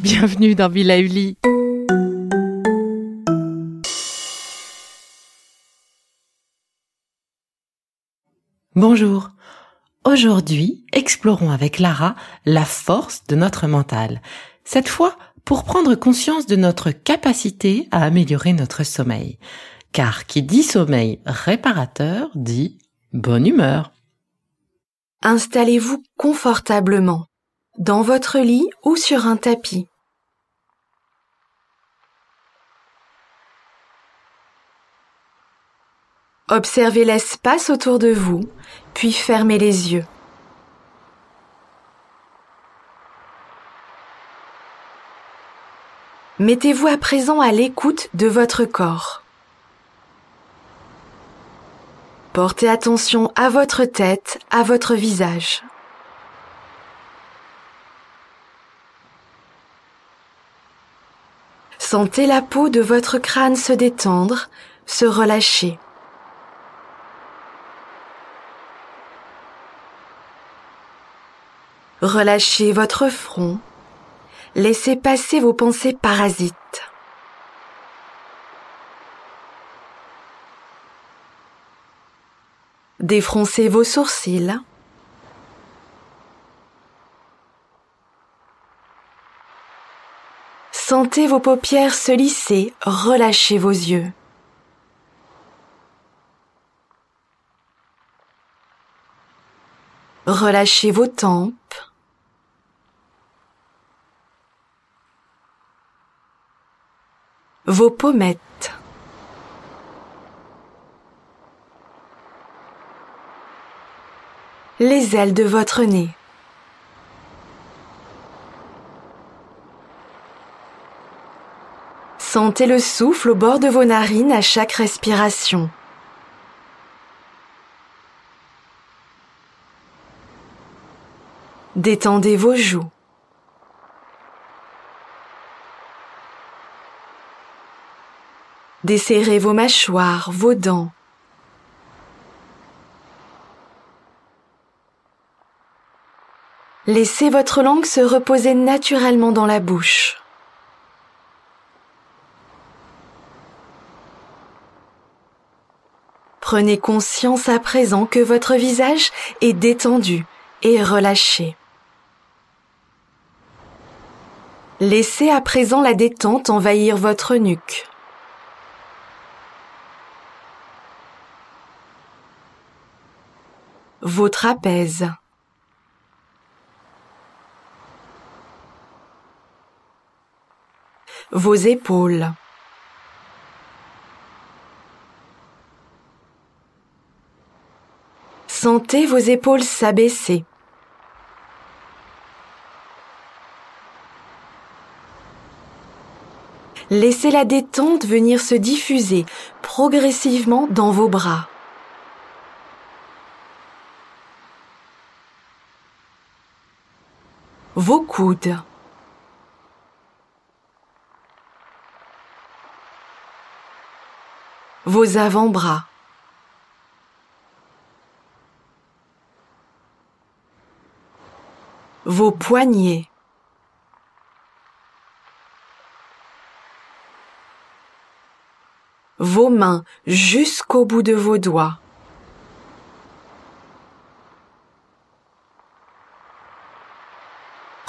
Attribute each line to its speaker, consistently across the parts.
Speaker 1: Bienvenue dans Villa Uli. Bonjour. Aujourd'hui, explorons avec Lara la force de notre mental. Cette fois, pour prendre conscience de notre capacité à améliorer notre sommeil. Car qui dit sommeil réparateur dit bonne humeur.
Speaker 2: Installez-vous confortablement, dans votre lit ou sur un tapis. Observez l'espace autour de vous, puis fermez les yeux. Mettez-vous à présent à l'écoute de votre corps. Portez attention à votre tête, à votre visage. Sentez la peau de votre crâne se détendre, se relâcher. Relâchez votre front. Laissez passer vos pensées parasites. Défroncez vos sourcils. Sentez vos paupières se lisser, relâchez vos yeux. Relâchez vos tempes. Vos pommettes. Les ailes de votre nez. Sentez le souffle au bord de vos narines à chaque respiration. Détendez vos joues. Desserrez vos mâchoires, vos dents. Laissez votre langue se reposer naturellement dans la bouche. Prenez conscience à présent que votre visage est détendu et relâché. Laissez à présent la détente envahir votre nuque. Vos trapèzes. Vos épaules. Sentez vos épaules s'abaisser. Laissez la détente venir se diffuser progressivement dans vos bras. Vos coudes. Vos avant-bras. Vos poignets. vos mains jusqu'au bout de vos doigts.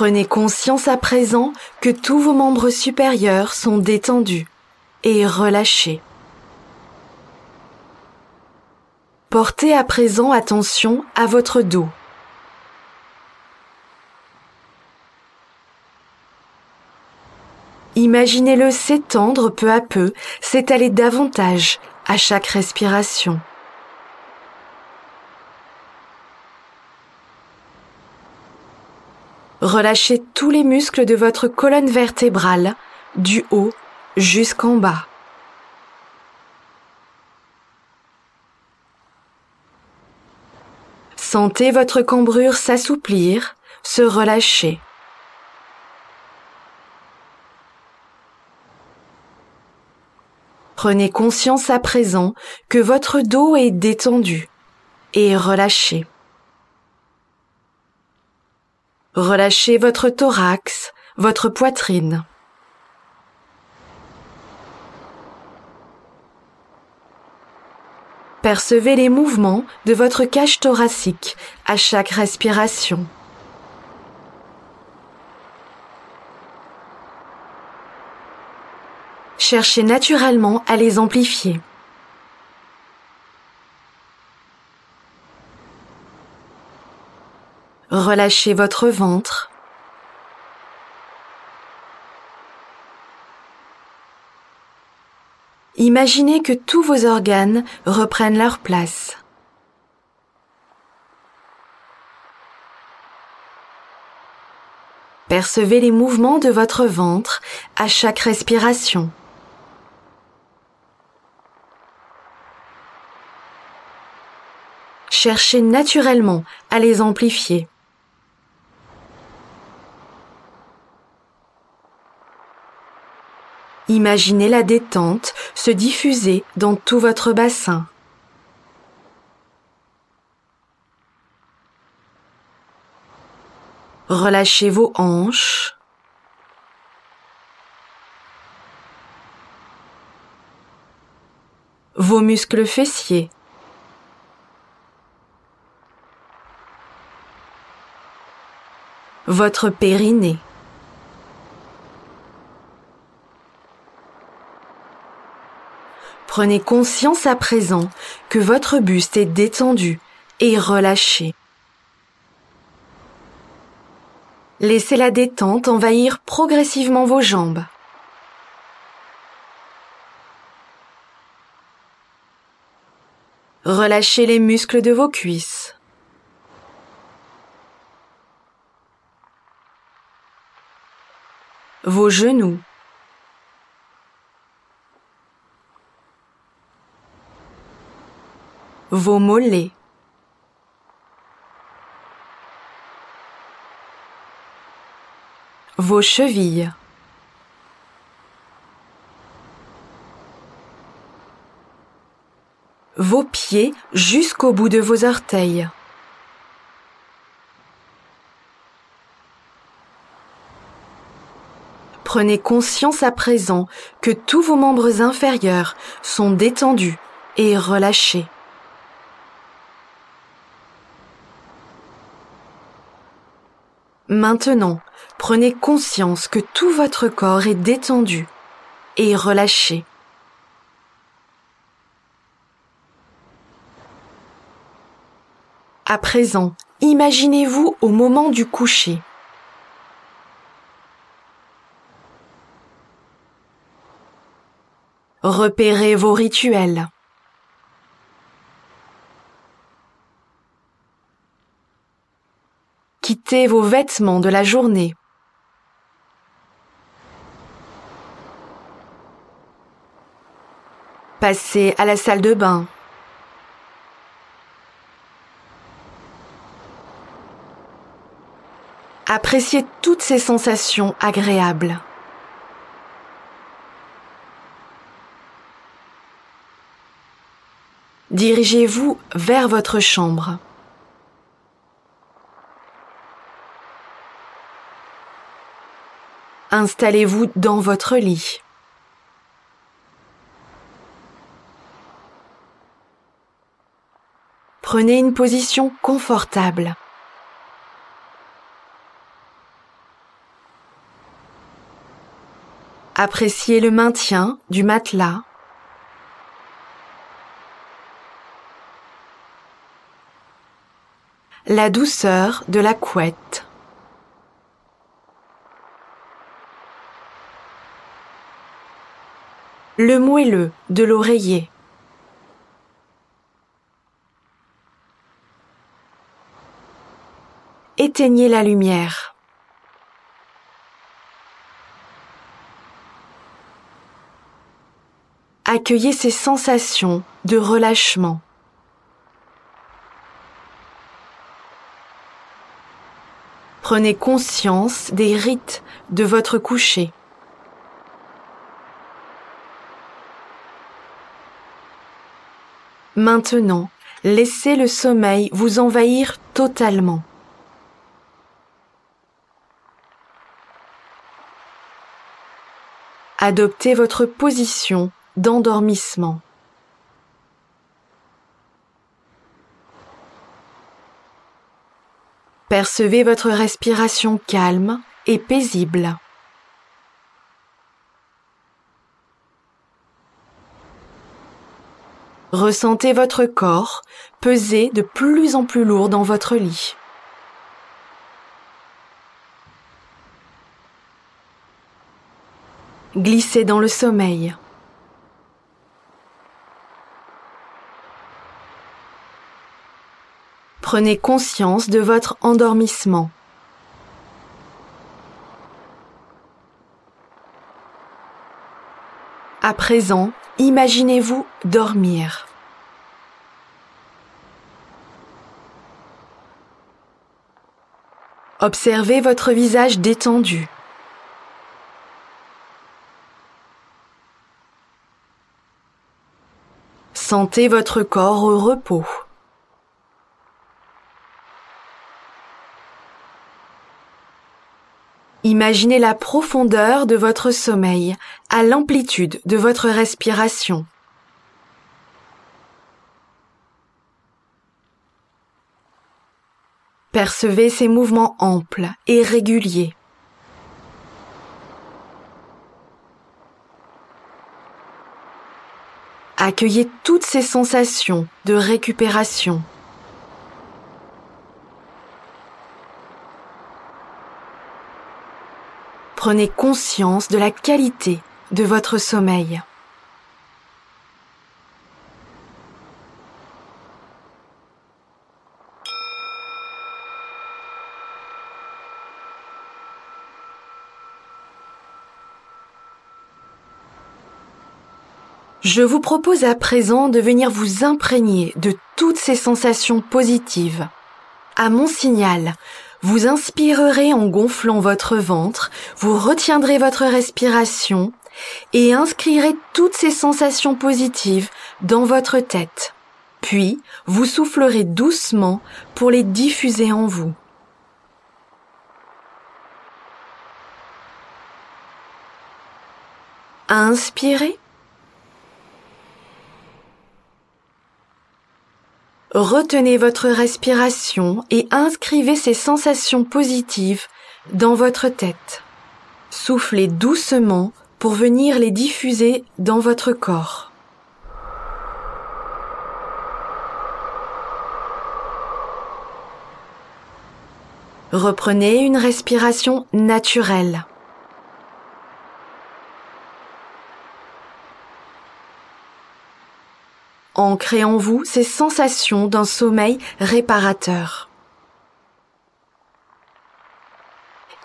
Speaker 2: Prenez conscience à présent que tous vos membres supérieurs sont détendus et relâchés. Portez à présent attention à votre dos. Imaginez-le s'étendre peu à peu, s'étaler davantage à chaque respiration. Relâchez tous les muscles de votre colonne vertébrale, du haut jusqu'en bas. Sentez votre cambrure s'assouplir, se relâcher. Prenez conscience à présent que votre dos est détendu et relâché. Relâchez votre thorax, votre poitrine. Percevez les mouvements de votre cage thoracique à chaque respiration. Cherchez naturellement à les amplifier. Relâchez votre ventre. Imaginez que tous vos organes reprennent leur place. Percevez les mouvements de votre ventre à chaque respiration. Cherchez naturellement à les amplifier. Imaginez la détente se diffuser dans tout votre bassin. Relâchez vos hanches. Vos muscles fessiers. Votre périnée. Prenez conscience à présent que votre buste est détendu et relâché. Laissez la détente envahir progressivement vos jambes. Relâchez les muscles de vos cuisses. Vos genoux. Vos mollets. Vos chevilles. Vos pieds jusqu'au bout de vos orteils. Prenez conscience à présent que tous vos membres inférieurs sont détendus et relâchés. Maintenant, prenez conscience que tout votre corps est détendu et relâché. À présent, imaginez-vous au moment du coucher. Repérez vos rituels. Vos vêtements de la journée. Passez à la salle de bain. Appréciez toutes ces sensations agréables. Dirigez-vous vers votre chambre. Installez-vous dans votre lit. Prenez une position confortable. Appréciez le maintien du matelas. La douceur de la couette. Le moelleux de l'oreiller. Éteignez la lumière. Accueillez ces sensations de relâchement. Prenez conscience des rites de votre coucher. Maintenant, laissez le sommeil vous envahir totalement. Adoptez votre position d'endormissement. Percevez votre respiration calme et paisible. Ressentez votre corps peser de plus en plus lourd dans votre lit. Glissez dans le sommeil. Prenez conscience de votre endormissement. À présent, imaginez-vous dormir. Observez votre visage détendu. Sentez votre corps au repos. Imaginez la profondeur de votre sommeil à l'amplitude de votre respiration. Percevez ces mouvements amples et réguliers. Accueillez toutes ces sensations de récupération. Prenez conscience de la qualité de votre sommeil. Je vous propose à présent de venir vous imprégner de toutes ces sensations positives. À mon signal, vous inspirerez en gonflant votre ventre, vous retiendrez votre respiration et inscrirez toutes ces sensations positives dans votre tête. Puis, vous soufflerez doucement pour les diffuser en vous. Inspirez. Retenez votre respiration et inscrivez ces sensations positives dans votre tête. Soufflez doucement pour venir les diffuser dans votre corps. Reprenez une respiration naturelle. Ancrez en vous ces sensations d'un sommeil réparateur.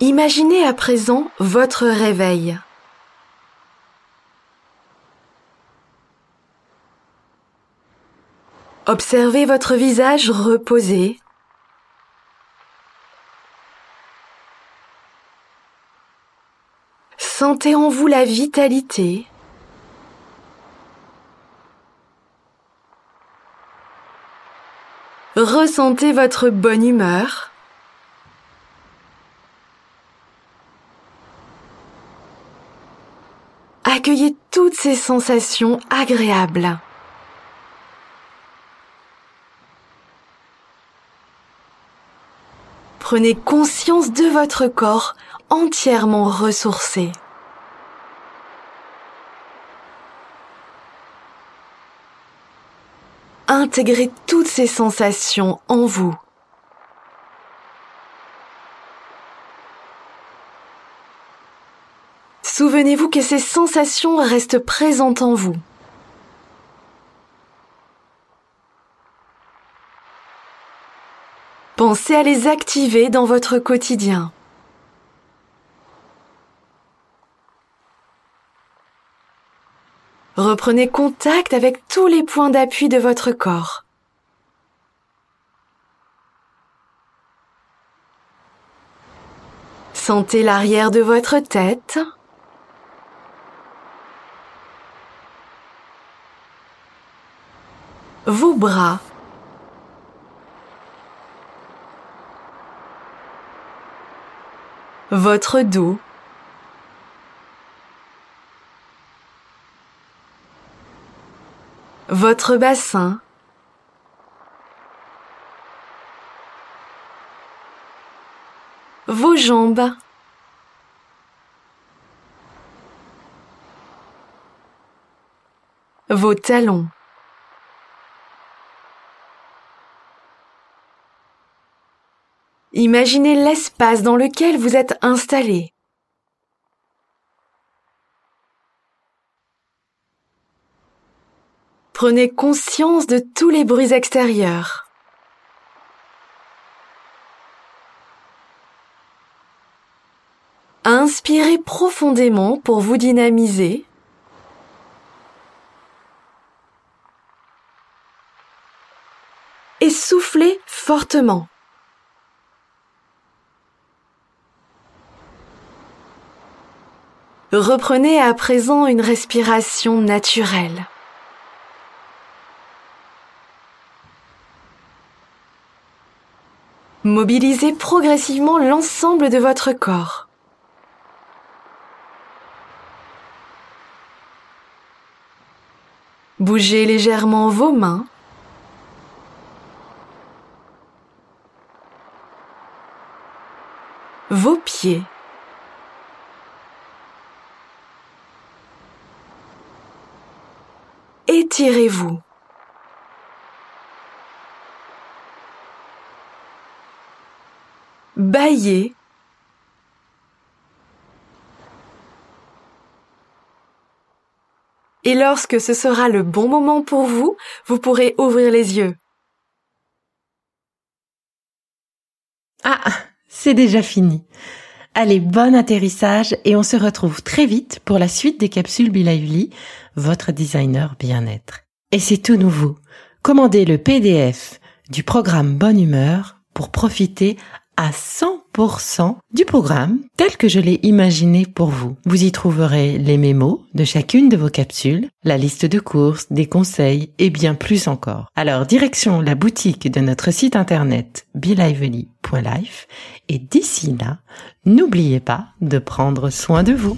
Speaker 2: Imaginez à présent votre réveil. Observez votre visage reposé. Sentez en vous la vitalité. Ressentez votre bonne humeur. Accueillez toutes ces sensations agréables. Prenez conscience de votre corps entièrement ressourcé. Intégrez toutes ces sensations en vous. Souvenez-vous que ces sensations restent présentes en vous. Pensez à les activer dans votre quotidien. Reprenez contact avec tous les points d'appui de votre corps. Sentez l'arrière de votre tête. Vos bras. Votre dos. Votre bassin. Vos jambes. Vos talons. Imaginez l'espace dans lequel vous êtes installé. Prenez conscience de tous les bruits extérieurs. Inspirez profondément pour vous dynamiser. Et soufflez fortement. Reprenez à présent une respiration naturelle. Mobilisez progressivement l'ensemble de votre corps. Bougez légèrement vos mains. Vos pieds. Étirez-vous. Baillez. Et lorsque ce sera le bon moment pour vous, vous pourrez ouvrir les yeux.
Speaker 1: Ah, c'est déjà fini. Allez, bon atterrissage et on se retrouve très vite pour la suite des capsules Bilauli, votre designer bien-être. Et c'est tout nouveau. Commandez le PDF du programme Bonne Humeur pour profiter à 100% du programme tel que je l'ai imaginé pour vous. Vous y trouverez les mémos de chacune de vos capsules, la liste de courses, des conseils et bien plus encore. Alors direction la boutique de notre site internet belively.life et d'ici là, n'oubliez pas de prendre soin de vous.